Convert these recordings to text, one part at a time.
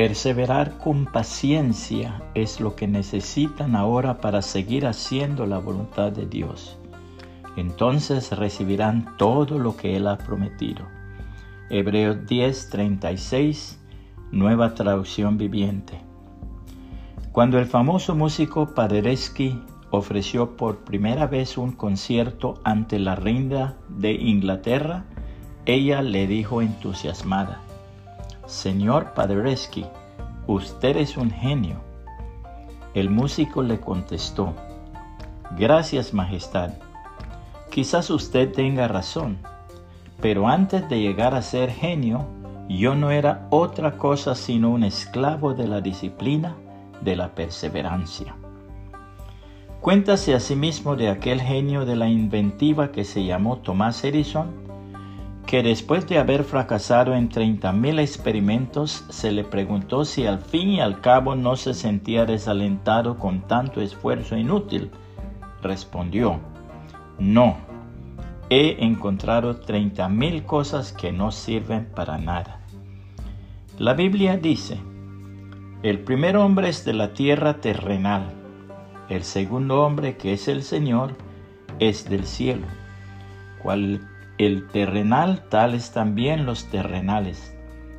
Perseverar con paciencia es lo que necesitan ahora para seguir haciendo la voluntad de Dios. Entonces recibirán todo lo que Él ha prometido. Hebreos 10:36, nueva traducción viviente. Cuando el famoso músico Paderewski ofreció por primera vez un concierto ante la reina de Inglaterra, ella le dijo entusiasmada, Señor Paderewski, usted es un genio. El músico le contestó, Gracias, Majestad. Quizás usted tenga razón, pero antes de llegar a ser genio, yo no era otra cosa sino un esclavo de la disciplina, de la perseverancia. Cuéntase asimismo de aquel genio de la inventiva que se llamó Thomas Edison, que después de haber fracasado en 30.000 experimentos, se le preguntó si al fin y al cabo no se sentía desalentado con tanto esfuerzo inútil. Respondió, no, he encontrado 30.000 cosas que no sirven para nada. La Biblia dice, el primer hombre es de la tierra terrenal, el segundo hombre, que es el Señor, es del cielo. Cual el terrenal, tales también los terrenales.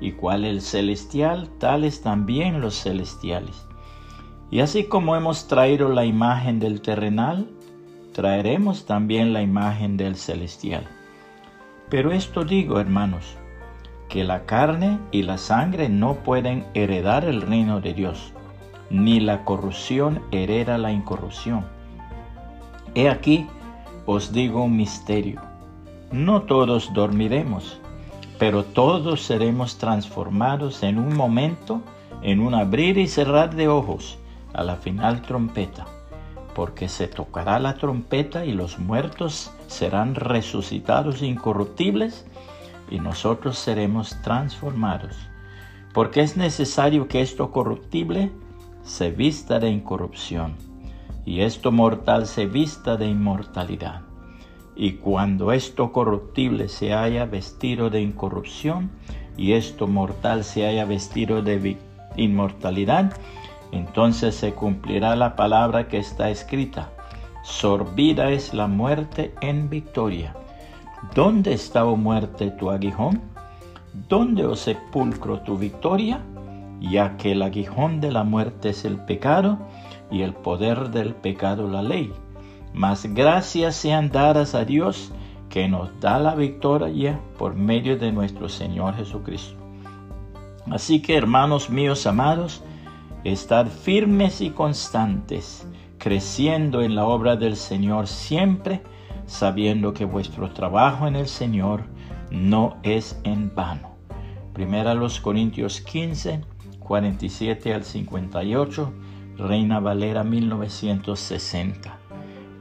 Y cual el celestial, tales también los celestiales. Y así como hemos traído la imagen del terrenal, traeremos también la imagen del celestial. Pero esto digo, hermanos, que la carne y la sangre no pueden heredar el reino de Dios ni la corrupción hereda la incorrupción. He aquí, os digo un misterio. No todos dormiremos, pero todos seremos transformados en un momento, en un abrir y cerrar de ojos, a la final trompeta, porque se tocará la trompeta y los muertos serán resucitados incorruptibles y nosotros seremos transformados, porque es necesario que esto corruptible se vista de incorrupción, y esto mortal se vista de inmortalidad. Y cuando esto corruptible se haya vestido de incorrupción, y esto mortal se haya vestido de inmortalidad, entonces se cumplirá la palabra que está escrita. Sorbida es la muerte en victoria. ¿Dónde está, oh muerte, tu aguijón? ¿Dónde, oh sepulcro, tu victoria? ya que el aguijón de la muerte es el pecado y el poder del pecado la ley. Mas gracias sean dadas a Dios que nos da la victoria por medio de nuestro Señor Jesucristo. Así que hermanos míos amados, estad firmes y constantes, creciendo en la obra del Señor siempre, sabiendo que vuestro trabajo en el Señor no es en vano. Primera los Corintios 15, 47 al 58, Reina Valera 1960.